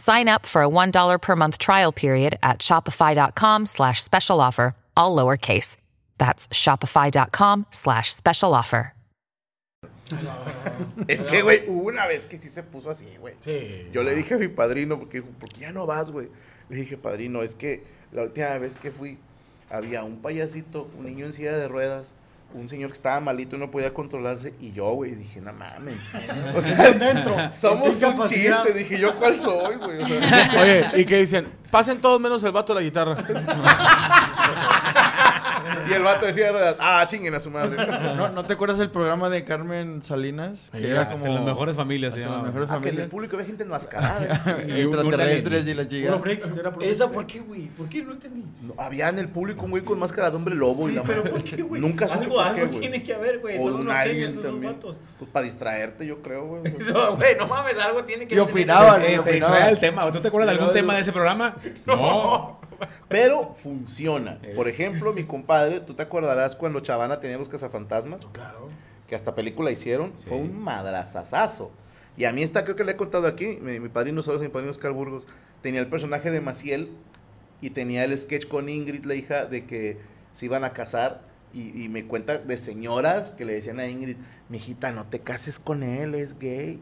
Sign up for a $1 per month trial period at shopify.com slash special offer, all lowercase. That's shopify.com slash special offer. Es que, güey, hubo una vez que sí se puso así, güey. Sí, Yo le dije a mi padrino, porque dijo, ¿por qué ya no vas, güey? Le dije, padrino, es que la última vez que fui, había un payasito, un niño en silla de ruedas, un señor que estaba malito y no podía controlarse, y yo, güey, dije, no mames. O sea, Dentro. somos ¿En un chiste. Dije, ¿yo cuál soy, güey? O sea, Oye, y que dicen, pasen todos menos el vato de la guitarra. y el vato decía, ah, chinguen a su madre. ¿No, ¿No te acuerdas del programa de Carmen Salinas? Que hasta en las mejores familias se llamaba. mejores Ah, que en el familias. público había gente enmascarada. Y extraterrestres y la chica. ¿Esa por qué, güey? ¿Por qué? No entendí. No, había en el público un güey con máscara de hombre lobo y Sí, la pero madre. ¿por qué, güey? Nunca supe Algo, por algo tiene que haber, güey. O Son un unos alien genios esos también. vatos. Pues para distraerte, yo creo, güey. Güey, no mames, algo tiene que Y opinaban, y te distrae el tema. ¿Tú te acuerdas de algún tema de ese programa? No. Pero funciona. Por ejemplo, mi compadre, ¿tú te acordarás cuando Chavana tenía los cazafantasmas? Claro. Que hasta película hicieron. Fue un madrazazazo. Y a mí esta creo que le he contado aquí. Mi, mi padrino, a mi padrino Oscar Burgos. Tenía el personaje de Maciel y tenía el sketch con Ingrid, la hija, de que se iban a casar. Y, y me cuenta de señoras que le decían a Ingrid, mijita, no te cases con él, es gay.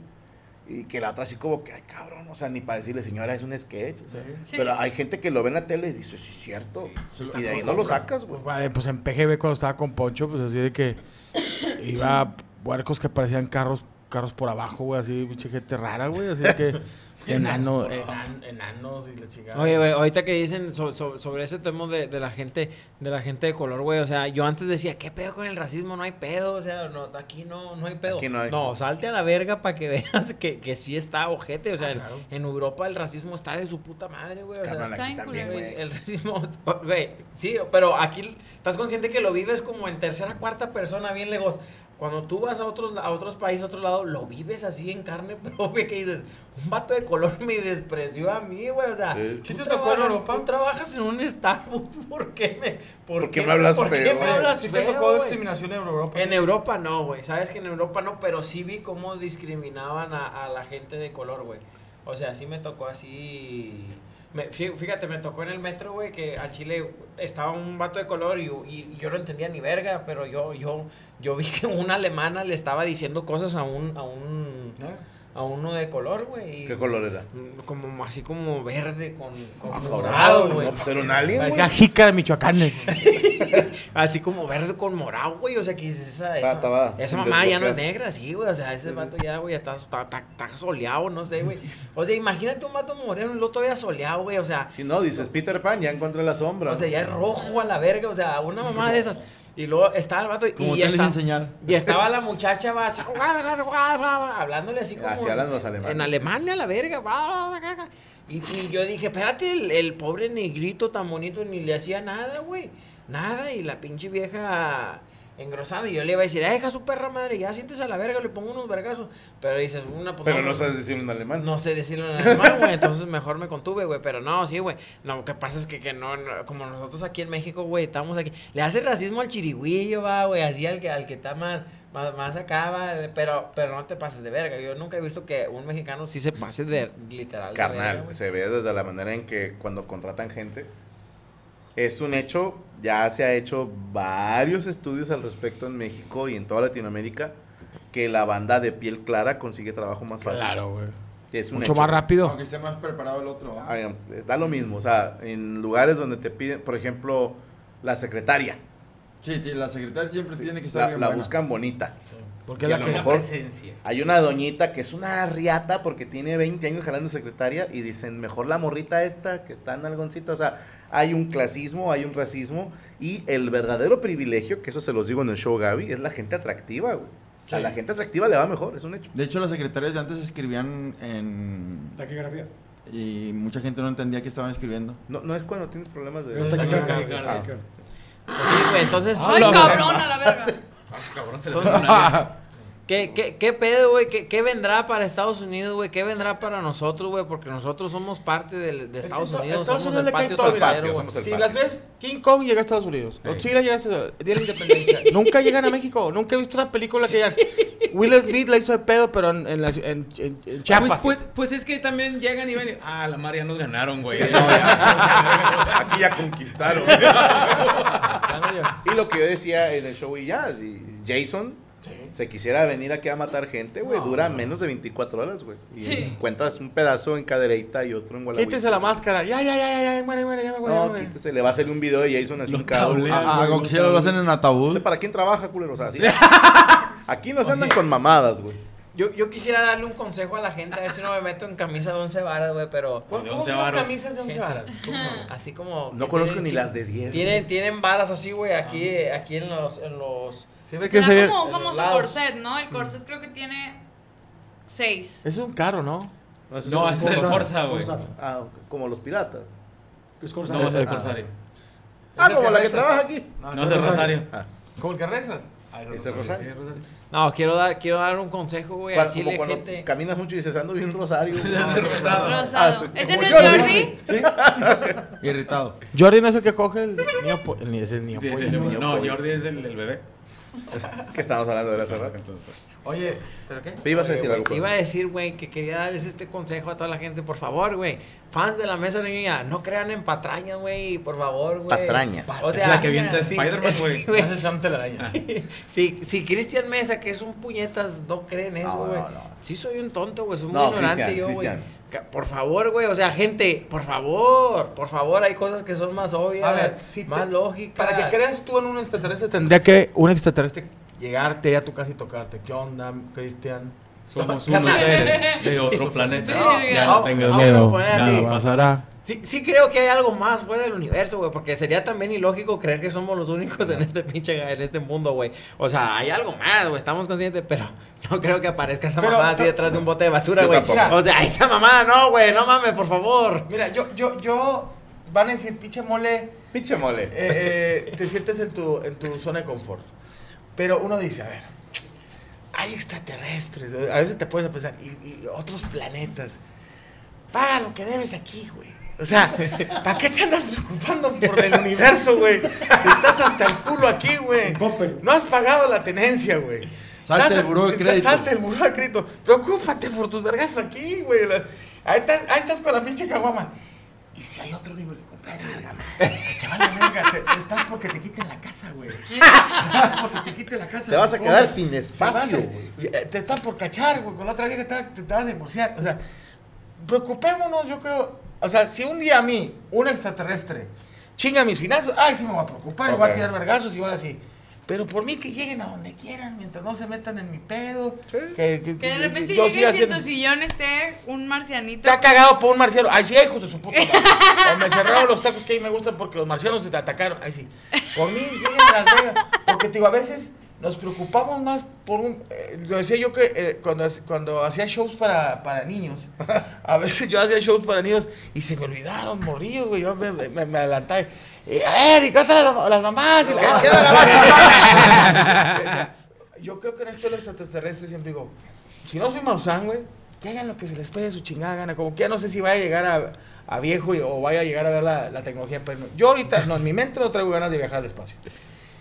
Y que la otra así como que, ay, cabrón, o sea, ni para decirle, señora, es un sketch. o sea. Pero hay gente que lo ve en la tele y dice, sí, es cierto. y de ahí no lo sacas, güey. Pues, vale, pues en PGB cuando estaba con Poncho, pues así de que iba a puercos que parecían carros carros por abajo, güey, así, pinche gente rara, güey, así de que enano, enan- enanos y la chingada. Oye, güey, ahorita que dicen so- so- sobre ese tema de, de la gente de la gente de color, güey, o sea, yo antes decía, ¿qué pedo con el racismo? No hay pedo, o sea, no, aquí no, no hay pedo. Aquí no hay. salte a la verga para que veas que, que sí está ojete, o sea, Ah, el- en Europa el racismo está de su puta madre, güey, o sea, está también, güey. el racismo, güey, sí, pero aquí estás consciente que lo vives como en tercera, cuarta persona, bien lejos. Cuando tú vas a otros, a otros países, a otro lado, lo vives así en carne propia que dices, un vato de color me despreció a mí, güey, o sea, Sí. tú, ¿Sí te tocó en trabajas, Europa? tú trabajas en un Starbucks, ¿por qué me, por ¿Por qué me hablas por qué feo, me güey? hablas ¿Sí te feo, tocó güey? discriminación en Europa? En Europa no, güey. Sabes que en Europa no, pero sí vi cómo discriminaban a, a la gente de color, güey. O sea, sí me tocó así. Me- fí- fíjate, me tocó en el metro, güey, que al Chile estaba un vato de color y, y yo no entendía ni verga, pero yo, yo, yo vi que una alemana le estaba diciendo cosas a un, a un, a uno de color, güey. ¿Qué color era? Como así como verde con, con Ah, morado, güey. No, pues era un alien, güey. Parecía jica de Michoacán. eh. Así como verde con morado, güey. O sea, que esa, Estaba- esa, estaba esa sin mamá ya no es negra, sí, güey. O sea, ese vato ya, güey, está, está, está- está soleado, no sé, güey. O sea, imagínate un vato moreno el otro ya soleado, güey. O sea, Si no, dices Peter Pan, ya encontré la sombra. o sea, ya es rojo a la verga. O sea, una mamá de esas. Y luego estaba el vato y, y, está- estaba la muchacha, va, hablándole así como. Así hablan los alemanes. En Alemania, la verga. Y, y yo dije, espérate, el, el pobre negrito tan bonito ni le hacía nada, güey. Nada. Y la pinche vieja engrosada. Y yo le iba a decir, "Ay, deja su perra madre, ya siéntese a la verga, le pongo unos vergazos. Pero dices, una pues, Pero no sabes decirlo en alemán. no sé decirlo en alemán, güey, entonces mejor me contuve, güey, pero no, sí, güey. No, lo que pasa es que, que no, no, como nosotros aquí en México, güey, estamos aquí. Le hace racismo al chirigüillo, va, güey, así al que, al que está más, más, más acá, va, pero, pero no te pases de verga. Yo nunca he visto que un mexicano sí se pase de literal. de Carnal, verga, güey. se ve desde la manera en que cuando contratan gente. Es un hecho, ya se ha hecho varios estudios al respecto en México y en toda Latinoamérica, que la banda de piel clara consigue trabajo más fácil. Claro, güey. Es un Mucho hecho. más rápido. Aunque esté más preparado el otro. Ah, eh, Da lo mismo, o sea, en lugares donde te piden, por ejemplo, la secretaria, Sí, sí, la secretaria siempre tiene que estar la, bien la buena. buscan bonita. Porque Y la a lo que... mejor presencia. hay una doñita que es una riata porque tiene 20 años jalando secretaria y dicen, mejor la morrita esta que está en algoncito. O sea, hay un clasismo, hay un racismo y el verdadero privilegio, que eso se los digo en el show Gaby, es la gente atractiva, güey. A la gente atractiva le va mejor, es un hecho. De hecho, las secretarias de antes escribían en... Taquigrafía. Y mucha gente no entendía qué estaban escribiendo. No, no es cuando tienes problemas de... Es taquicardia. Ah. Pues sí, güey, entonces. ¡Ay, cabrón, a la verga! Cabrón, se le fue una ¿Qué, qué, qué pedo, güey? ¿Qué, ¿Qué vendrá para Estados Unidos, güey? ¿Qué vendrá para nosotros, güey? Porque nosotros somos parte del- de, Es que Estados Unidos. Estados somos Unidos el le cae patio Si patio. las ves, King Kong llega a Estados Unidos. Godzilla llega a Estados Unidos. Día de la Independencia. Nunca llegan a México. Nunca he visto una película que digan. Will Smith la hizo de pedo, pero en, en, la en- en- en Chiapas. Pues, pues, pues es que también llegan y ven y, ah, la mar ya nos ganaron, güey. Aquí ya conquistaron. y lo que yo decía en el show y ya, si Jason se quisiera venir aquí a matar gente, güey, dura menos de 24 horas, güey. Y Sí. cuentas un pedazo en Cadereyta y otro en Guadalajara. Quítese la máscara. Ya, ya, ya, ya, ya, muere, muere, ya me No, quítese, le va a salir un video de Jason así Lo hincado. tablean. A, a güey, Godzilla no lo hacen en ataúd. ¿Usted para quién trabaja, culero? O sea, así. Aquí no se andan con mamadas, güey. Yo, yo quisiera darle un consejo a la gente, a ver si no me meto en camisa de 11 varas, güey, pero... ¿Cómo De cómo once son las varos. camisas de 11 varas? Así como... No conozco tienen- ni las de 10. Tienen, tienen varas así, güey, aquí, aquí en los... En los Siempre que Será como un famoso corset, ¿no? El corset creo que tiene seis. Es un caro, ¿no? No, es es de Corsair. Forza, güey. Ah, como los piratas. No, ese es Corsario. Ah, como la que trabaja aquí. No, es Rosario. Como el que rezas. Ese es Rosario. No, quiero dar, quiero dar un consejo, güey, Cuando- a Chile, como cuando gente... caminas mucho y dices, ando bien Rosario. Ese es Rosado. Rosado. Ah, sí, ¿Ese no es Jordi. Jordi? Irritado. Jordi no es el que coge el niño. El, ni- es el niño. Sí, sí, No. Jordi es el, el bebé. que estamos hablando de la cerrada. Oye, ¿pero qué? Te ibas a decir Güey, algo. Iba a decir, güey, que quería darles este consejo a toda la gente. Por favor, güey. Fans de la mesa niña, no crean en patrañas, güey. Por favor, güey. Patrañas. O Es sea, la que avienta sí, Spider-Man, güey. una telaraña. Si, si Cristian Mesa, que es un puñetas, no cree en eso, No, güey. no, no. Sí soy un tonto, güey. Soy muy No, ignorante Cristian, yo, güey. Por favor, güey. O sea, gente, por favor. Por favor, hay cosas que son más obvias. A ver, si te- más lógicas. Para que creas tú en un extraterrestre, tendría que un extraterrestre llegarte a tu casa y tocarte. ¿Qué onda, Cristian? Somos unos seres de otro planeta. No, ya no, no tengas miedo. Nada pasará. Sí, sí creo que hay algo más fuera del universo, güey, porque sería también ilógico creer que somos los únicos en este pinche, en este mundo, güey. O sea, hay algo más, güey, estamos conscientes, pero no creo que aparezca esa Pero, mamá así detrás de un bote de basura, güey. O sea, esa mamá, no, güey, no mames, por favor. Mira, yo, yo, yo, van a decir, pinche mole, Pinche mole. eh, eh, te sientes en tu, en tu zona de confort. Pero uno dice, a ver, hay extraterrestres, a veces te puedes pensar, y, y otros planetas. Paga lo que debes aquí, güey. O sea, ¿para qué te andas preocupando por el universo, güey? Si estás hasta el culo aquí, güey. No has pagado la tenencia, güey. Salte Estás- el buró de crédito. Salte el buró de crédito. Preocúpate por tus vergas aquí, güey. Ahí, estás- ahí estás con la pinche caguama. ¿Y si hay otro nivel de completo? Que te vale verga. Te, te estás porque te quiten la casa, güey. Estás porque te quiten la casa. Te vas a quedar sin Te espacio, a- güey. y, eh, Te están por cachar, güey. Con la otra vieja te, te, te vas a divorciar. O sea, preocupémonos, yo creo. O sea, si un día a mí, un extraterrestre, chinga mis finanzas, ay, sí me voy a preocupar, y voy a tirar vergazos y ahora sí. Pero por mí que lleguen a donde quieran, mientras no se metan en mi pedo. Que, que- Que de repente yo llegues siga y en haciendo- tu sillón esté un marcianito. Está cagado por un marciano. Ay, sí, hijos de su puta madre. O me cerraron los tacos que ahí me gustan porque los marcianos te atacaron. Ay, sí. Por mí, lleguen a Las Vegas. Porque, te digo, a veces nos preocupamos más por un... eh, lo decía yo que eh, cuando, cuando hacía shows para, para niños, a veces yo hacía shows para niños y se me olvidaron morrillos, güey. Yo me, me, me adelantaba. Eh, a ver, ¿y cuántas las, las mamás? Y la- queda la Decía, Yo creo que en esto de los extraterrestres siempre digo, si no soy Maussan, güey, que hagan lo que se les pegue su chingada gana. Como que ya no sé si vaya a llegar a, a viejo y- o vaya a llegar a ver la, la tecnología. Pero no. yo ahorita, no, en mi mente no traigo ganas de viajar al espacio.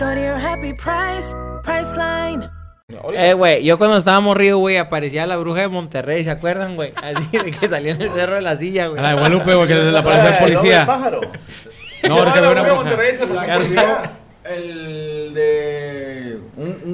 Go to your happy price, Priceline. Eh, güey, yo cuando estaba morrido, güey, aparecía la bruja de Monterrey, ¿se acuerdan, güey? Así de que salía en el cerro de la silla, güey. A la de Guadalupe, güey, que le aparece el policía. pájaro. No, porque veo una bruja. El de.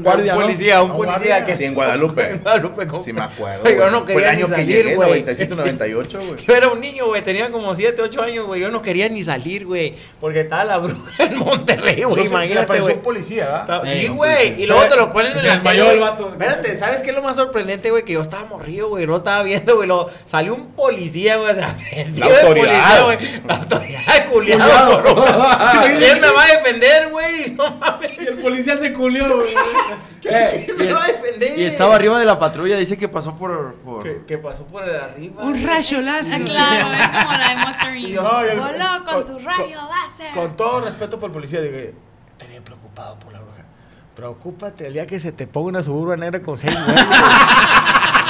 Guardia, un policía, un policía que... Sí, en Guadalupe. En Guadalupe, ¿cómo? Sí, me acuerdo. Yo no Fue el quería año ni que salir, llegué, güey. 97, 98, güey. Yo era un niño, güey, tenía como 7, 8 años, güey. Yo no quería ni salir, güey. Porque estaba la bruja en Monterrey, güey. Imagínate, güey. un policía, ¿verdad? Sí, güey. Y luego te lo ponen en Se la tele, el vato. Espérate, ¿sabes qué es lo más sorprendente, güey? Que yo estaba morrido, güey. Lo estaba viendo, güey. Lo... Salió un policía, güey. O sea, de autoridad. policía, güey. La autoridad, culiado. bro. ¿Quién me va a defender, güey? No mames. El policía se culió, güey. ¿Quién me va a defender? y estaba arriba de la patrulla, dice que pasó por. por... Que, que pasó por el arriba. Un rayo Ah, láser. claro, es como la de Monster Inc. Y Voló con tu rayo láser. Con todo respeto por el policía, dije, estoy bien preocupado por la bruja. Preocúpate el día que se te ponga una suburba negra con seis güeyes.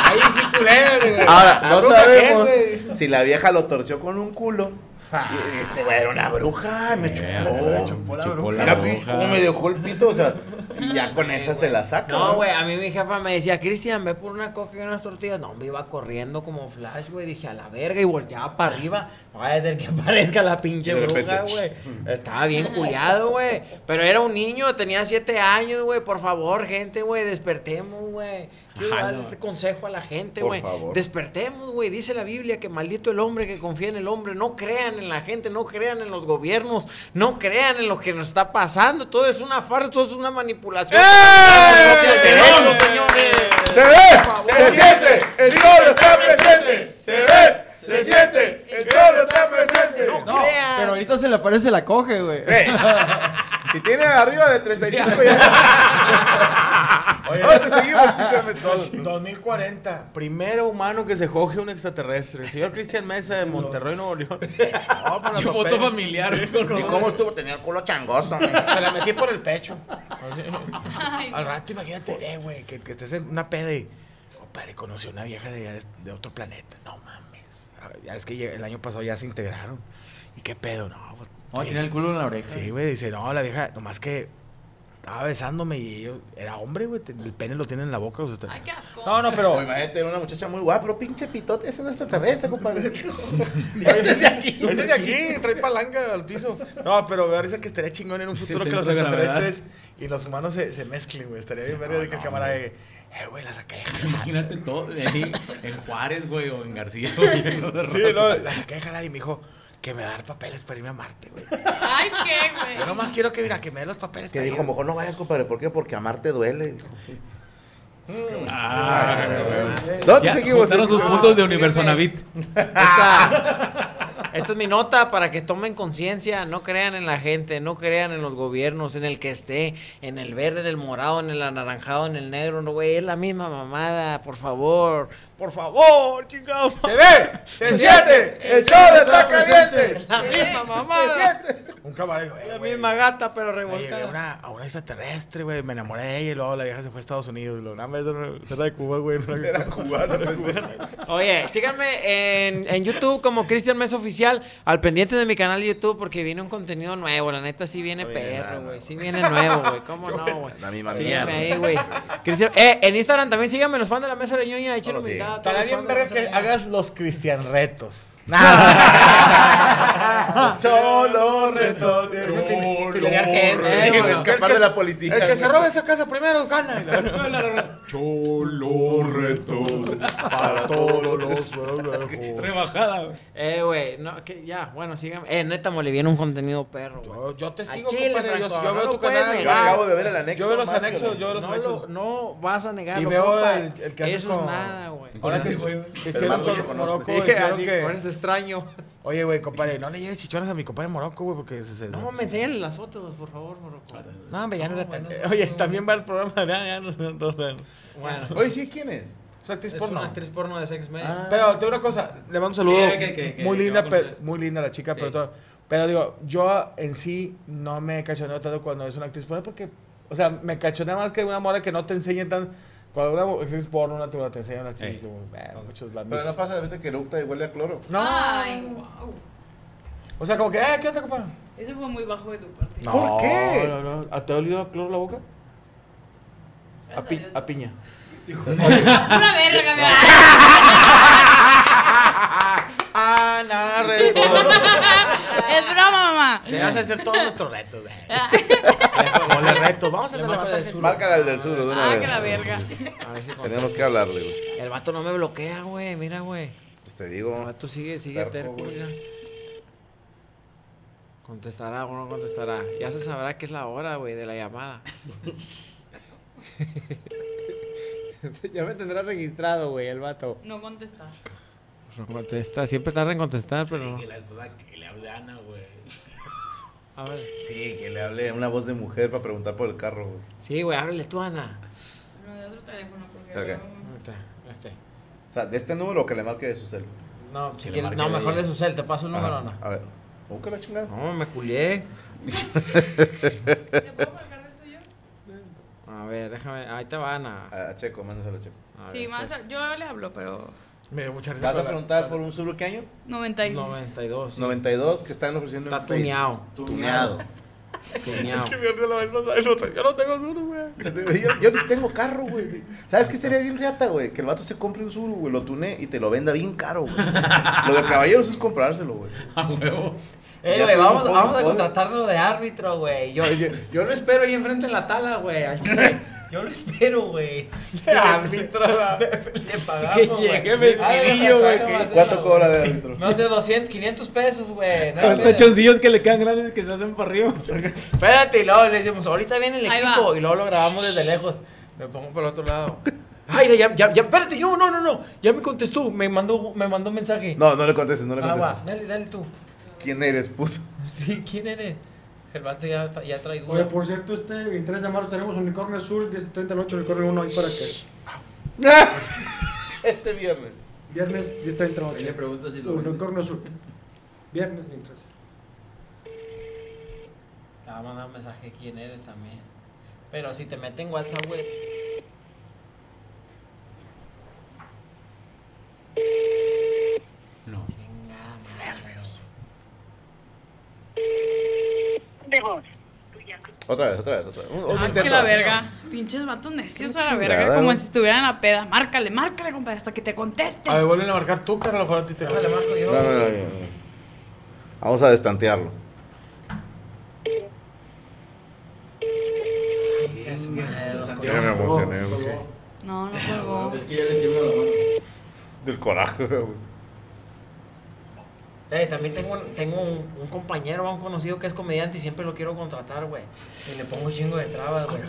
Ahí sí culera, güey. Ahora, ¿La no qué, sabemos güey? si la vieja lo torció con un culo. Y este güey era una bruja, me chupó. Me chupó la Chupó bruja. la Mira, bruja. pinche, cómo me dejó el pito, o sea, y ya con esa se la saca. No, güey, a mí mi jefa me decía, Cristian, ve por una coca y unas tortillas. No, me iba corriendo como flash, güey. Dije, a la verga, y volteaba para arriba. No vaya a ser que aparezca la pinche bruja, güey. Estaba bien culiado, güey. Pero era un niño, tenía siete años, güey. Por favor, gente, güey, despertemos, güey. Quiero Ajá, darle no. este consejo a la gente, Por güey. favor. Despertemos, güey. Dice la Biblia que maldito el hombre que confía en el hombre. No crean en la gente, no crean en los gobiernos, no crean en lo que nos está pasando. Todo es una farsa, todo es una manipulación. Señores. ¡Se ve! ¡Se siente! ¡El cholo está presente! ¡Se ve! ¡Se siente! ¡El cholo está presente! No No, crean. pero ahorita se le aparece la coge, güey. Si tiene arriba de 35 ya. Oye, ¿Dónde seguimos, Metro? 2040, primero humano que se coge un extraterrestre. El señor Cristian Mesa de Monterrey, Nuevo León. No, por la Su foto papel. familiar. ¿Y cómo estuvo? Tenía el culo changoso. Se la metí por el pecho. Ay, Al rato, imagínate, eh, güey, que, que estés en una peda y. Compadre, conocí a una vieja de, de otro planeta. No mames. Ya es que el año pasado ya se integraron. ¿Y qué pedo? No, pues. No, tiene el culo en la oreja. Sí, güey, dice, no, la vieja, nomás que estaba besándome y yo, era hombre, güey, el pene lo tiene en la boca. o sea, te- ay, qué asco. no, no, pero... Imagínate, era una muchacha muy guapa, pero pinche pitote, ese no es extraterrestre, compadre. Ese es de aquí. Ese es de aquí, trae palanca al piso. No, pero me parece que estaría chingón en un futuro que los extraterrestres y los humanos se, se mezclen, güey. Estaría bien verga de que el camarada de, eh, güey, la saqué de jalar. Imagínate todo de ahí en Juárez, güey, o en García, güey. Sí, no, la saqué de jalar y me dijo que me va a dar papeles para irme a Marte, güey. Ay, qué, güey. Yo nomás quiero que, mira, que me dé los papeles Que para dijo, ir. mejor no vayas, compadre. ¿Por qué? Porque amarte duele. Dijo, sí. Ah, ¿Dónde seguimos? sus puntos de Universonavit. Esta, esta es mi nota para que tomen conciencia, no crean en la gente, no crean en los gobiernos, en el que esté, en el verde, en el morado, en el anaranjado, en el negro, no, güey, es la misma mamada, por favor, por favor, chingados. ¡Se ve! ¡Se siente! ¡El chorro está caliente! La misma mamada, Un camarada dijo, eh, la misma gata, pero revolcada. una, a una extraterrestre, güey. Me enamoré de ella y luego la vieja se fue a Estados Unidos. Y luego, nada más, era de Cuba, güey. no Era cubana, era cubana. Oye, síganme en, en YouTube como Cristian Mesa Oficial, al pendiente de mi canal de YouTube porque viene un contenido nuevo, la neta sí viene perro, güey, sí viene nuevo, güey, ¿cómo no, güey? La misma Síganme mierda. ahí, güey. Cristian- Eh, en Instagram también síganme los fans de la mesa de ñoña, échenle todos Estaría bien verga que hagas los Cristian retos. Cholo reto. Filerear gente, Sí, eh, güey, güey. escapar de la policía. El que se robe esa casa primero gana. Cholo reto. Para todos los. Rebajada, güey. Eh, güey, no, que ya, bueno, sígame. Eh, neta, me le viene un contenido perro, güey. Yo, yo te sigo, chile, compadre. Yo, Franco, yo veo tu canal. Yo acabo de ver el anexo. Yo veo los anexos, yo veo los No, anexos. lo, no vas a negarlo, Y veo compa. el, el que haces Eso es nada, güey. Ahora que, El que hicieron Marco con Choconostre. Morocco, Sí, hicieron que... extraño. Oye, güey, compadre, no le lleves chichones a mi compadre Morocco, güey, porque se... se- No, me enseñan las fotos, por favor, Morocco. No, hombre, ya no, No, era tan... bueno, Oye, no. también va el programa, ya, ya no, no, no, no. Bueno, Oye, sí, ¿quién es? Es actriz es porno. una actriz porno de sex media. Ah. Pero te digo una cosa, le mando un saludo. Sí, que- que- que- muy linda, pero, muy linda la chica, pero todo. Pero digo, yo en sí no me cachoneo tanto cuando es una actriz porno porque, o sea, me cachonea más que una mora que no te enseñe tan. Cuando una actriz porno, una te te enseñan así, Ey. como, muchos la Pero no pasa de repente que eructa y huele a cloro. No. Ay, wow. O sea, como que, eh, ¿qué onda, compa? Eso fue muy bajo de tu parte. No, ¿Por qué? No, no. ¿A- ¿Te ha olido a cloro la boca? A, pi- a piña. Una verga, mi Ah, nada, reto. Es broma, mamá. Le vas a hacer todos nuestros retos, güey. Ole, retos. Vamos a levantar del sur. El del sur de una Ah, vez. que la verga. A ver si Tenemos que hablarle, güey. El vato no me bloquea, güey. Mira, güey. Pues te El digo. vato sigue, sigue Terco, mira. Contestará o no contestará. Ya se sabrá que es la hora, güey, de la llamada. ya me tendrá registrado, güey, el vato. No contestar. No contesta. Siempre tarda en contestar, pero no. Que la esposa que le hable a Ana, güey. A ver. Sí, que le hable una voz de mujer para preguntar por el carro, güey. Sí, güey, háblale tú, Ana. No, de otro teléfono, porque. Ok. Este, este. O sea, de este número o que le marque de su cel. No, si quieres- no, mejor de su cel. Te paso el número. Ana. A ver. ¿Cómo que la chingada? No, me culié. ¿Te puedo marcar el tuyo? A ver, déjame. Ahí te va, Ana. A, Checo, mándaselo a Checo. A Sí, ver, más. Yo le hablo, pero. Me dio mucha risa. ¿Vas a la- preguntar por un Subaru qué año? 95. 92. sí. 92 que están ofreciendo Está en Facebook. tuneado. Tuneado. Tuneado. Es que me la vez pasada, Yo no tengo duro, güey. Yo, yo ni tengo carro, güey. ¿Sabes qué estaría bien riata, güey? Que el vato se compre un Subaru, güey, lo tune y te lo venda bien caro, güey. Lo de caballeros es comprárselo, güey. A huevo. Sí, Eh, güey, vamos, a contratarlo de árbitro, güey. Yo, yo, yo lo espero ahí enfrente en la tala, güey. Yo lo espero, güey. Árbitro, Le pagamos, Que güey. llegue vestidillo, güey, Ah, no, ¿Cuánto cobra de árbitro? No sé, 200, 500 pesos, güey. Esperes. tachoncillos que le quedan grandes que se hacen para arriba. Espérate, y luego le decimos, ahorita viene el Ahí equipo. va. Y luego lo grabamos desde lejos. Me pongo por el otro lado. Ay, ya, ya, ya, espérate, yo, no, no, no. Ya me contestó, me mandó, me mandó un mensaje. No, no le contestes, no le Ah, va, contestes. dale, dale tú. ¿Quién eres, puso? Sí, ¿quién eres? El vato ya, ya trae Oye, duda. por cierto, este 23 de marzo tenemos Unicornio Azul, 10.30 de la noche, Unicornio 1 ahí para que. Este viernes. Viernes, 10.30 de la noche. le preguntas si lo Unicornio Azul. Viernes 23. Te va a mandar un mensaje quién eres también. Pero si te meten en WhatsApp, güey. No. Chingada madre. De voz. Otra vez, otra vez, otra vez. Un- otro Ah, que la verga. Pinches vatos necios a la chingada, verga. Como güey. si estuvieran en la peda. Márcale, márcale, compadre, hasta que te conteste. A ver, vuelven a marcar tú, cara, a lo mejor a ti te Déjale, marco yo. No, no, no. Vamos a destantearlo. Es madre, los Ya me emocioné, güey. No, no colgó. Es que ya le tiembla la mano. Del coraje, güey. Eh, también tengo, un- tengo un, un compañero, un conocido que es comediante y siempre lo quiero contratar, güey. Y le pongo un chingo de trabas, güey.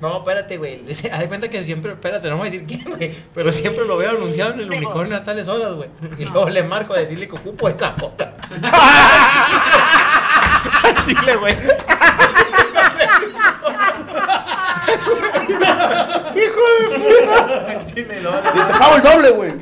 No, espérate, güey. Haz de cuenta que siempre, espérate, no voy a decir quién, güey. Pero siempre lo veo anunciado en el unicornio a tales horas, güey. Y luego le marco a decirle que ocupo esa hora. Chile, güey. Chile, luego le- Y te pago el doble, güey.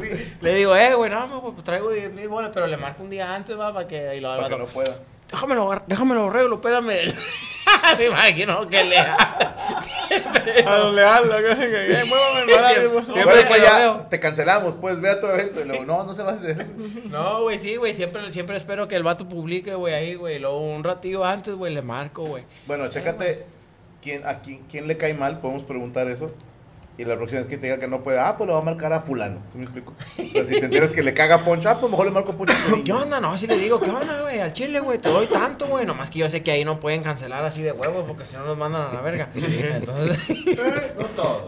Le digo, eh, güey, no, güey, pues traigo 10 mil bolas, pero le marco un día antes, va, para que. Y lo, Para que no pueda. Déjamelo, déjamelo arreglo, espérame. Me imagino que le A lo leal, lo que- que- muévame, siempre Bueno, pues lo ya te cancelamos, pues ve a tu evento. Y luego, no, no se va a hacer. No, güey, sí, güey, siempre, siempre espero que el vato publique, güey, ahí, güey. Luego un ratillo antes, güey, le marco, güey. Bueno, chécate quién, a quién, quién le cae mal, podemos preguntar eso. Y la próxima vez que te diga que no puede, ah, pues le va a marcar a fulano. ¿Sí me explico? O sea, si te enteras que le caga a Poncho, ah, pues mejor le marco a Poncho. ¿Qué onda? No, si le digo, ¿qué onda, güey? Al chile, güey, te doy tanto, güey. Nomás que yo sé que ahí no pueden cancelar así de huevos porque si no nos mandan a la verga. Entonces, No todo.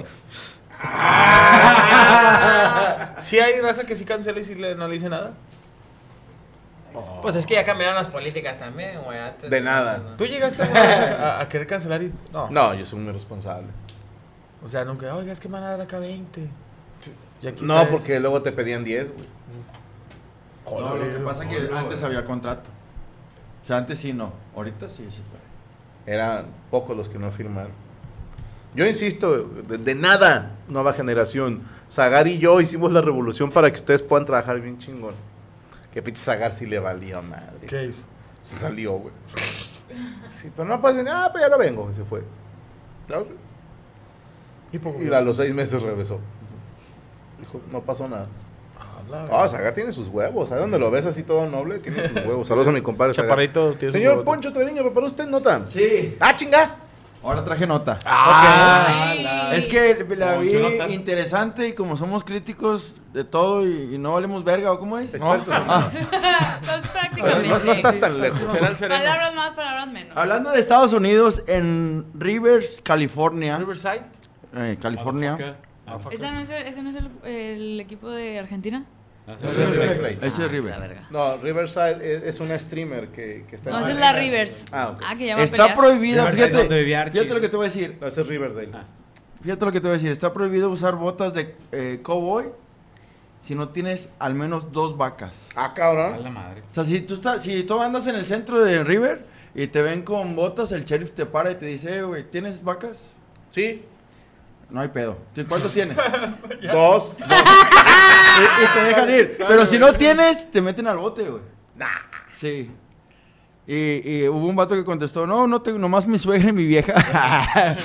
Sí hay raza que sí cancela y le- no le dice nada. Pues es que ya cambiaron las políticas también, güey. antes- De nada. ¿Tú llegaste a, a- a querer cancelar y no? No, yo soy muy responsable. O sea, nunca, oiga, es que me van a dar acá 20. Ya quita No, eso. porque luego te pedían 10, güey. No, lo que pasa es que antes había contrato. O sea, antes sí no. Ahorita sí, sí. Eran pocos los que no firmaron. Yo insisto, de, de nada, nueva generación. Zagar y yo hicimos la revolución para que ustedes puedan trabajar bien chingón. Que pinche Zagar sí le valía madre. ¿Qué hizo? Se salió, güey. Sí, pero no puedes venir. Ah, pues ya no vengo. Y se fue. Ya, sí. Y a los seis meses regresó. Dijo, no pasó nada. Ah, Zagar tiene sus huevos. ¿Sabes dónde lo ves así todo noble? Tiene sus huevos. Saludos a mi compadre Zagar. Chaparrito, tiene sus Señor. Poncho Treviño, ¿preparó usted nota? Sí. ¡Ah, chinga! Ahora traje nota. Ah, Es que la vi interesante y como somos críticos de todo y, y no valemos verga, ¿o cómo es? Expertos. Ah. Pues prácticamente. No, no estás tan lejos. Será el sereno. Palabras más, palabras menos. Hablando de Estados Unidos, en Rivers, California. Riverside. eh, California. ¿Ese no es, el, ese no es el, el equipo de Argentina? Ese es River Plate. Ese es La River. verga. No, Riverside es, es una streamer que, que está No, en esa es la Rivers. Ah, ok. Ah, que ya va a Está pelear. prohibida, fíjate, fíjate lo que te voy a decir. No, ese es Riverdale. Fíjate lo que te voy a decir. Está prohibido usar botas de eh, cowboy si no tienes al menos dos vacas. Ah, A cabrón. la madre. O sea, si tú, estás, si tú andas en el centro de River y te ven con botas, el sheriff te para y te dice, "Eh, güey, ¿tienes vacas? Sí, No hay pedo. ¿Cuántos tienes? dos. y, y te dejan ir. Pero si no tienes, te meten al bote, güey. Sí. Y, y hubo un vato que contestó, no, no tengo, nomás mi suegra y mi vieja.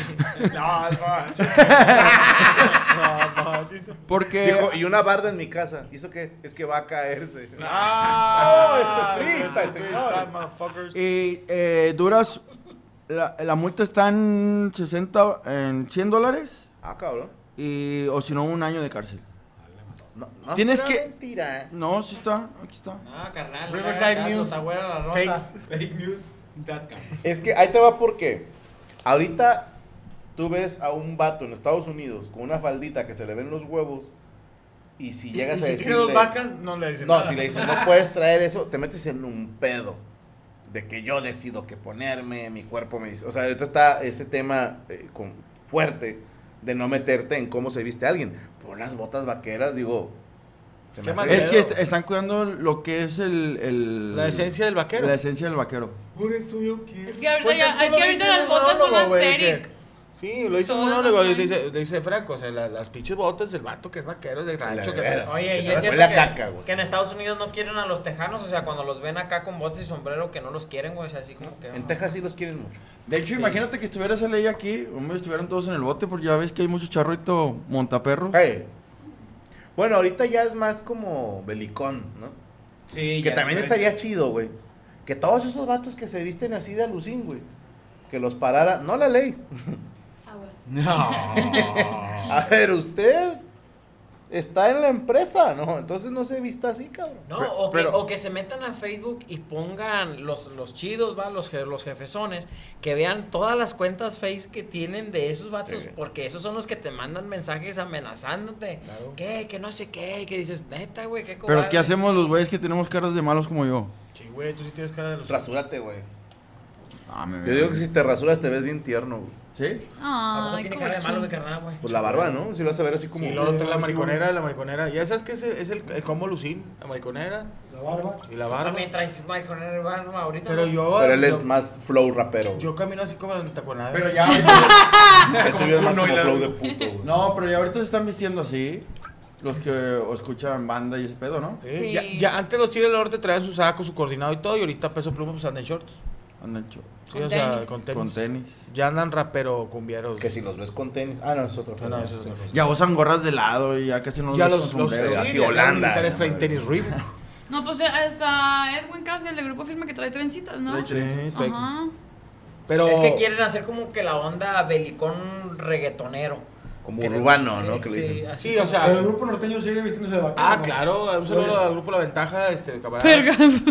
Porque... Dijo, y una barda en mi casa. ¿Y eso qué? Es que va a caerse. Ah, Oh, esto es freestyle, señores. Y eh, duras, la, la multa está en 60, en 100 dólares. Ah, cabrón. Y, o si no, un año de cárcel. No, no Tienes será que- mentira. ¿eh? No, sí está, aquí está. Ah, carnal. Riverside caso, News. la. Fakes. Fake news.com. Es que ahí te va porque ahorita tú ves a un vato en Estados Unidos con una faldita que se le ven los huevos y si llegas y a si decirle... tiene dos vacas, no le dicen No, nada. si le dices, no puedes traer eso, te metes en un pedo. De que yo decido qué ponerme, mi cuerpo me dice. O sea, ahorita está ese tema eh, con, fuerte de no meterte en cómo se viste alguien. Por unas botas vaqueras, digo. se me Qué hace- mal Es que est- están cuidando lo que es el, el- La esencia del vaquero. La esencia del vaquero. Por eso yo quiero. Es que ahorita, Pues ya, es que ahorita las botas son que- Sí, lo hizo un Todas monólogo, las dice, dice Franco, o sea, la- las pinches botas del vato que es vaquero de rancho. Que veras. Oye, y es te cierto a que, caca, güey. que en Estados Unidos no quieren a los tejanos, o sea, cuando los ven acá con botas y sombrero, que no los quieren, güey, o sea, así como que... En Texas sí los quieren mucho. De hecho, imagínate que estuviera esa ley aquí, hombre, estuvieran todos en el bote, porque ya ves que hay mucho charrito montaperro. Hey. Bueno, ahorita ya es más como belicón, ¿no? Sí, Que ya también estaría chido, güey. Que todos esos vatos que se visten así de alucín, güey. Que los parara, no la ley. No. A ver, usted está en la empresa, ¿no? Entonces no se vista así, cabrón. No, Pero- o, que, pero- o que se metan a Facebook y pongan los, los chidos, ¿va? Los, los jefezones, que vean todas las cuentas face que tienen de esos vatos, Sí. porque esos son los que te mandan mensajes amenazándote. ¿Qué? Que no sé qué, que dices, neta, güey, qué cobarde. Pero ¿qué hacemos los güeyes que tenemos caras de malos como yo? Sí, güey, tú sí tienes cara de los... Rasúrate, güey. Ah, me Yo digo que si te rasuras te ves bien tierno, güey. ¿Sí? ¿A poco Ay, tiene cara de malo carnal, güey? Pues la barba, ¿no? Si lo vas a ver así como... Sí, luego trae la mariconera, la mariconera. Ya sabes que es el, es el, el combo lucín, la mariconera La barba. y la barba. También traes mariconera y barba ahorita. Pero yo... Pero él yo- es más flow rapero. Yo camino así como en taconada. Pero ya más y como flow de puto, güey. No, pero ya ahorita se están vistiendo así. Los que escuchan banda y ese pedo, ¿no? Sí, Sí. Ya, ya antes los chiles del norte traían su saco, su coordinado y todo, y ahorita peso pluma pues andan en shorts. Andan hecho Sí, Con o sea, tenis. con tenis. con tenis. Ya andan rapero cumbieros. Que si los ves con tenis... Ah, no, es otro. No, no, eso es otro. Ya usan gorras de lado y ya casi no Ya ves los, con los, sombrero. sí, así ya los Holanda, la traen tenis. No, pues eh, hasta Edwin Cass, el de grupo firme que trae trencitas, ¿no? Trae trencitas. Ajá. Pero... Es que quieren hacer como que la onda belicón reggaetonero. Como Que- urbano, ¿no? Que le Sí, dicen. así, o sea. Pero el grupo norteño sigue vistiéndose de vaquero. Ah, ¿no? claro, un saludo al grupo La Ventaja, este, camaradas.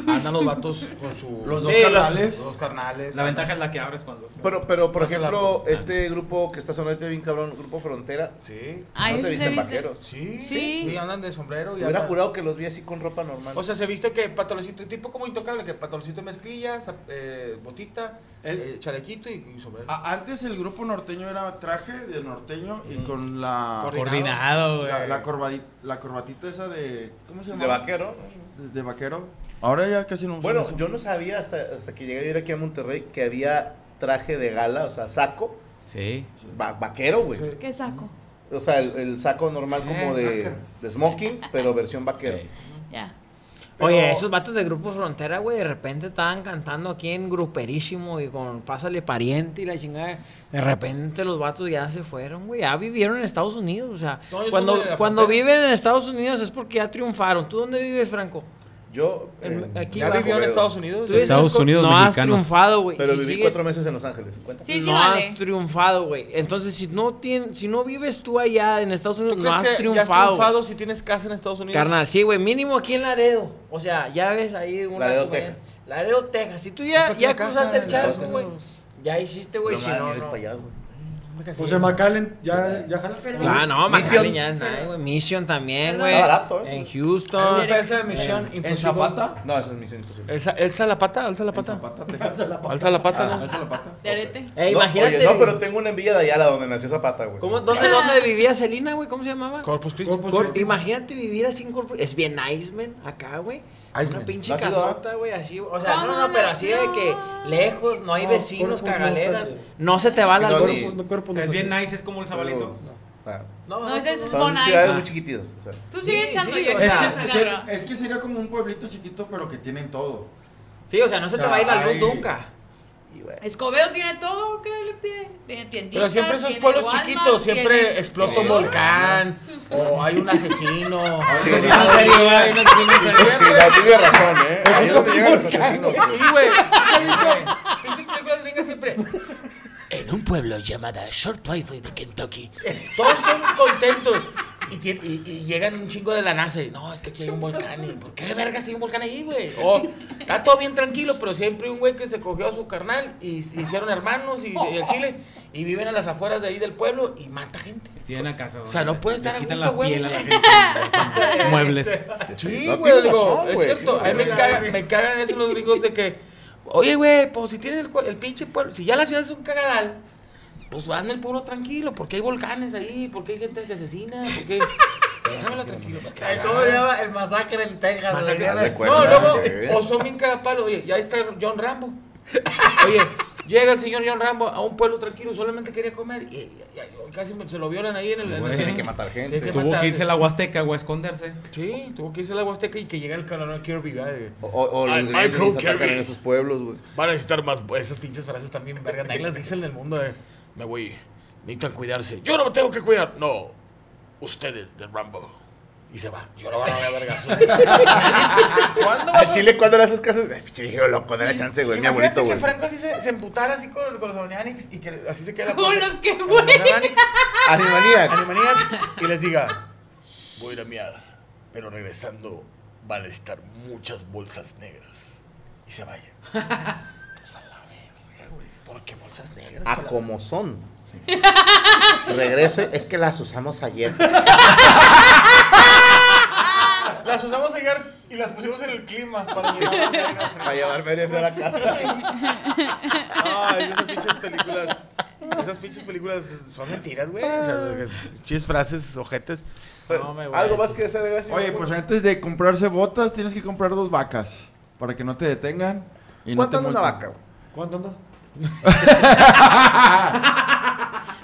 Andan los vatos con su... Los dos Sí, carnales. Los dos carnales. La ventaja es la que abres cuando... Pero, pero por ejemplo, este grupo que está sonando bien cabrón, Grupo Frontera, Sí. Ay, no se visten viste. vaqueros. Sí, Sí. sí, andan de sombrero y Hubiera andan- jurado que los vi así con ropa normal. O sea, se viste que patolocito, tipo como intocable, que patolocito mezclilla, zap- eh, botita, El- eh, chalequito y, y sombrero. A- Antes el grupo norteño era traje de norteño y con la Coordinado, güey. la, la, corbadi- la corbatita esa de ¿cómo se llama? de vaquero. De, de vaquero. Ahora ya casi no Bueno, yo no sabía hasta, hasta que llegué a ir aquí a Monterrey que había traje de gala, o sea, saco, Sí. va- vaquero, güey. ¿Qué saco? O sea, el, el saco normal como Eh, de smoking, pero versión vaquero. Ya. Pero- Oye, esos vatos de Grupo Frontera, güey, de repente estaban cantando aquí en Gruperísimo y con Pásale Pariente y la chingada. De repente los vatos ya se fueron, güey. Ya vivieron en Estados Unidos. O sea, cuando, cuando viven en Estados Unidos es porque ya triunfaron. ¿Tú dónde vives, Franco? Yo eh, aquí ¿Ya abajo. vivió en. Estados Unidos? Estados Unidos no has triunfado, güey. Pero Si viví sigues- cuatro meses en Los Ángeles. ¿Cuenta? Sí, sí, no vale. has triunfado, güey. Entonces, si no, tien- si no vives tú allá en Estados ¿Tú Unidos, no crees has que ya has triunfado. triunfado si tienes casa en Estados Unidos? Carnal, sí, güey, mínimo aquí en Laredo. O sea, ya ves ahí una. Laredo. Texas. Laredo, Texas. Si tú ya, Compraste ya casa cruzaste el charco, güey. Ya hiciste, güey. Si no, no. para allá, güey. José McAllen, ¿ya, ya jala? Claro, no, Mission. McAllen ya es nada, güey. Mission también, Está güey. Está barato, ¿eh? En ¿Dónde Houston. está esa misión ¿En imposible? Zapata? No, eso es misión imposible. Alza, alza la pata, alza la pata. Alza la pata. Alza la pata. Ah. ¿no? Alza la pata. De arete. Ey, No, imagínate. oye, no, pero tengo una envidia de Ayala donde nació Zapata, güey. ¿Cómo, dónde, ¿Dónde vivía Celina, güey? ¿Cómo se llamaba? Corpus Christi. Corpus Cor- Christi. Imagínate vivir así en Corpus Es bien nice, man, acá, güey. Una pinche ¿No has ido, casota, güey, así. O sea, no, ¿Cómo no, pero así de que lejos, no hay No, vecinos, no, cagaleras. No se te va la luz. O sea, es bien nice, es como el sabalito. O sea, No, No, ese es son Bon ciudades Ice. muy chiquititas. o sea. Tú sigue Sí, echando sí, yo. o Es sea, que, es que sería como un pueblito chiquito, pero que tienen todo. Sí, o sea, no se O te va a ir la luz hay- nunca. Y, güey, Escobedo tiene todo, ¿qué le piden? Tiene tienditas, Pero siempre esos tiene pueblos Walmart, chiquitos, siempre tiene- explota un tiene- volcán, o hay un asesino. Sí, sí, en serio, güey, no sé, no sé. Sí, no, tienes razón, ¿eh? Ahí es donde llegan los asesinos. Sí, güey. Pinches películas gringas siempre. En un pueblo llamado Short Plains de Kentucky, todos son contentos. Y, tien- y- y llegan un chingo de la NASA y no, es que aquí hay un volcán. ¿Y ¿Por qué vergas hay un volcán ahí, güey? O está todo bien tranquilo, pero siempre hay un güey que se cogió a su carnal y se hicieron hermanos y, y el chile y viven a las afueras de ahí del pueblo y mata gente. Tienen a casa. O sea, no puede estar gusto, la güey. piel a la gente. Muebles. Sí, No, güey, digo, razón, es güey. cierto. A mí me cagan, me cagan eso los gringos de que, oye, güey, pues si tienes el, el pinche pueblo, si ya la ciudad es un cagadal, pues hazme el pueblo tranquilo, porque hay volcanes ahí, porque hay gente que asesina, porque... Déjamelo tranquilo. ¿Cómo se llama? El masacre en Texas. Masacre. de No, luego, sí. o son bien cagapalo, oye, ya está John Rambo. Oye, llega el señor John Rambo a un pueblo tranquilo, solamente quería comer y, y- y casi se lo violan ahí en el... en el- Güey. Tiene que matar gente. Que Tuvo matarse. que irse a la Huasteca o a esconderse. Sí, tuvo que irse a la Huasteca y que llega el coronel Kirby, ¿verdad? De- O, o los Ay, gringos Michael Kirby. en esos pueblos, güey. Van a necesitar más. Esas pinches frases también, verga. Nadie las dice en el mundo de. Me voy. Necesitan cuidarse. Yo no me tengo que cuidar. No. Ustedes, de Rambo. Y se va. Yo lo van a ver vergazo. ¿Cuándo Al Chile, cuando le haces caso? Pinche viejo loco, de la chance, güey. Mi abuelito, que güey. Franco así se, se emputara así con, con los Animaniacs y que así se queda Con los que, güey. Animaniacs, Animaniacs. Animaniacs y les diga: Voy a ir a miar, pero regresando van a necesitar muchas bolsas negras. Y se vaya. A la verga, güey. ¿Por qué bolsas negras? A Para- como son. Regrese, es que las usamos ayer. Las usamos ayer y las pusimos en el clima para llevar Para llevar feria a la casa. Ay, esas pinches películas. Esas pinches películas son mentiras, güey. O sea, pinches frases, ojetes. No, me. ¿Algo más que hacer, güey? Oye, pues antes de comprarse botas, tienes que comprar dos vacas. Para que no te detengan. Y no ¿Cuánto te anda una vaca, güey? ¿Cuánto andas?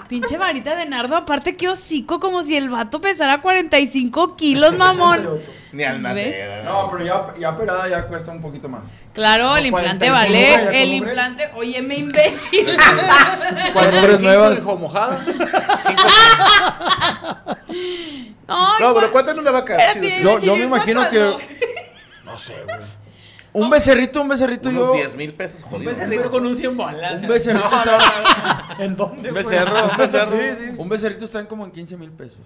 Pinche varita de nardo, aparte que hocico, como si el vato pesara 45 kilos, mamón. 88. Ni al nacer. ¿Ves? No, pero ya, ya pelada ya cuesta un poquito más. Claro, el implante 45, vale. El compré. implante, óyeme, imbécil. Cuando eres nuevas. hijo mojada. No, pero. ¿cuánto anda una vaca? Yo- yo me ¿en imagino que-? No sé, güey. Un becerrito, un becerrito Unos yo. 10 mil pesos Un jodidos. becerrito con un 100 bolas. Un becerrito No, está. ¿En dónde? Un becerro, un becerro. Sí, sí. Un becerrito están como en 15 mil pesos.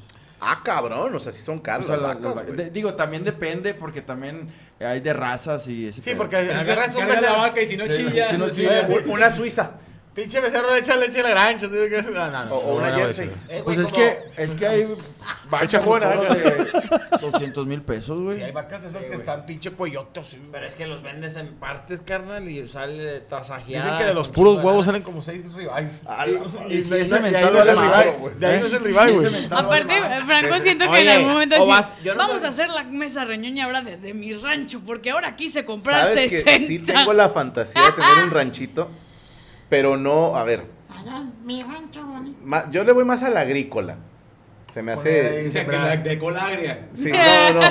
Ah, cabrón, o sea, sí son O caros sea, las la- vacas, las güey. vacas. De- digo, también depende porque también hay de razas y ese Sí, pedo. porque agarras un carga la becerro. vaca y si no chilla. si no sí. chilla. Un- Una suiza Pinche becerro le echa leche a la de que- No, no, no, o, una jersey. Eh, Pues güey, es como- que, es que hay vacas fuera, todo acá. de 200 mil pesos, Sí, güey. hay vacas esas que están pinche cuellotas. sí. Pero es que los vendes en partes, carnal, y sale tasajeada. Dicen que de los con puros chingo huevos salen como 6 ribeyes. Ah, Y, la- y si de- es de ahí cemental, no es el vale ribeye, madre, De ahí no es el ribeye, güey. Aparte. Franco siento que Oye, en algún momento o decía, vas- yo no vamos a hacer la mesa reñoña ahora desde mi rancho, porque ahora quise comprar Sabes 60. que sí tengo la fantasía de tener un ranchito, pero no, a ver. ma- yo le voy más a la agrícola. Se me hace. O sea, que la de cola agria. Sí, no, no.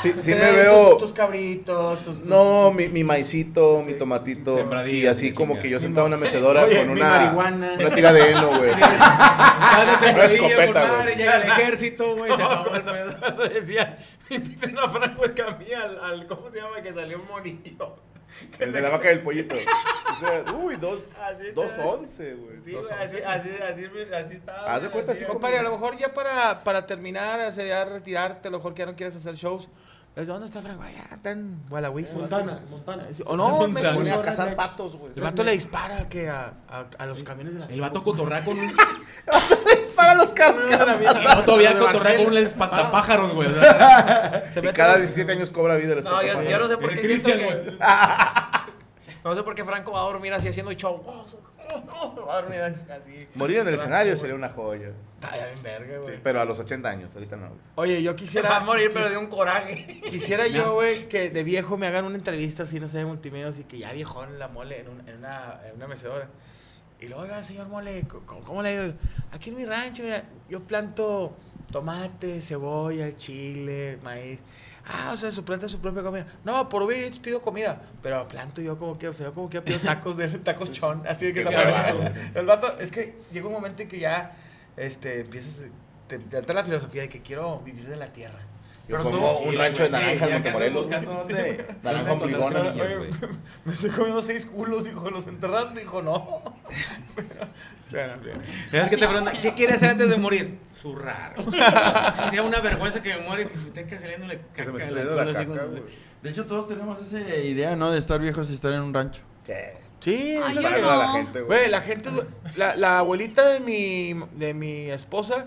Sí, sí me Tus- veo. Tus cabritos, tus. No, mi, mi maicito, mi tomatito. Sembradillas, Y así como chingada. que yo sentado en una mecedora Oye, con mi una. marihuana. Una tira de heno, güey. Una escopeta, güey. Llega el ejército, güey. Se acabó el pedo. Decía, inviten a Franco Escamilla al, al. ¿Cómo se llama? Que salió un monillo. El de la vaca del pollito. O sea, uy, dos, Así dos once, güey. Sí, güey, así, así, así, así estaba. Haz de cuenta, así. sí, Compadre, a lo mejor ya para, para terminar, o sea, ya retirarte, a lo mejor que ya no quieres hacer shows. ¿Desde dónde está Franco? Allá, está en Gualahuiz. Montana, Montana. O no, me. Pone a cazar patos, güey. El vato le dispara que a, a, a los camiones de la. El vato cotorrea con un. Para los carros. No, todavía cotorrea con un espantapájaros, güey. Se Y cada con- 17 años cobra vida el No, yo, yo no sé por qué Cristian, güey. No sé por qué Franco va a dormir así haciendo show. Va a dormir así. así. Morir en el escenario sería una joya. Está bien verga, güey. Sí, pero a los 80 años, ahorita no. güey. Oye, yo quisiera. va a morir, pero de un coraje. Quisiera yo, güey, que de viejo me hagan una entrevista así, no sé, de multimedios y que ya viejón la mole en, un- en una, en una mecedora. Y luego, oiga, señor mole, ¿cómo, cómo le ha ido? Aquí en mi rancho, mira, yo planto tomate, cebolla, chile, maíz. Ah, o sea, su planta su propia comida. No, por Uber Eats pido comida. Pero planto yo como que, o sea, yo como que pido tacos de tacos chon. Así de que parado. El vato, es que llega un momento en que ya, este, empiezas, te, te entra la filosofía de que quiero vivir de la tierra. Yo Pero pongo tú- un Sí, rancho de sí, naranjas en Montemorelos. Naranja güey. me estoy comiendo seis culos, dijo, ¿los enterraste? Dijo, no. Es que te preguntan, ¿qué quiere hacer antes de morir? Zurrar. Sería una vergüenza que me muera y que se me esté saliéndole Que se me caca saliendo la caca. De hecho, todos tenemos esa idea, ¿no? De estar viejos y estar en un rancho. Sí, Ay, es no. la gente, güey. Güey, la gente, la, la abuelita de mi, de mi esposa,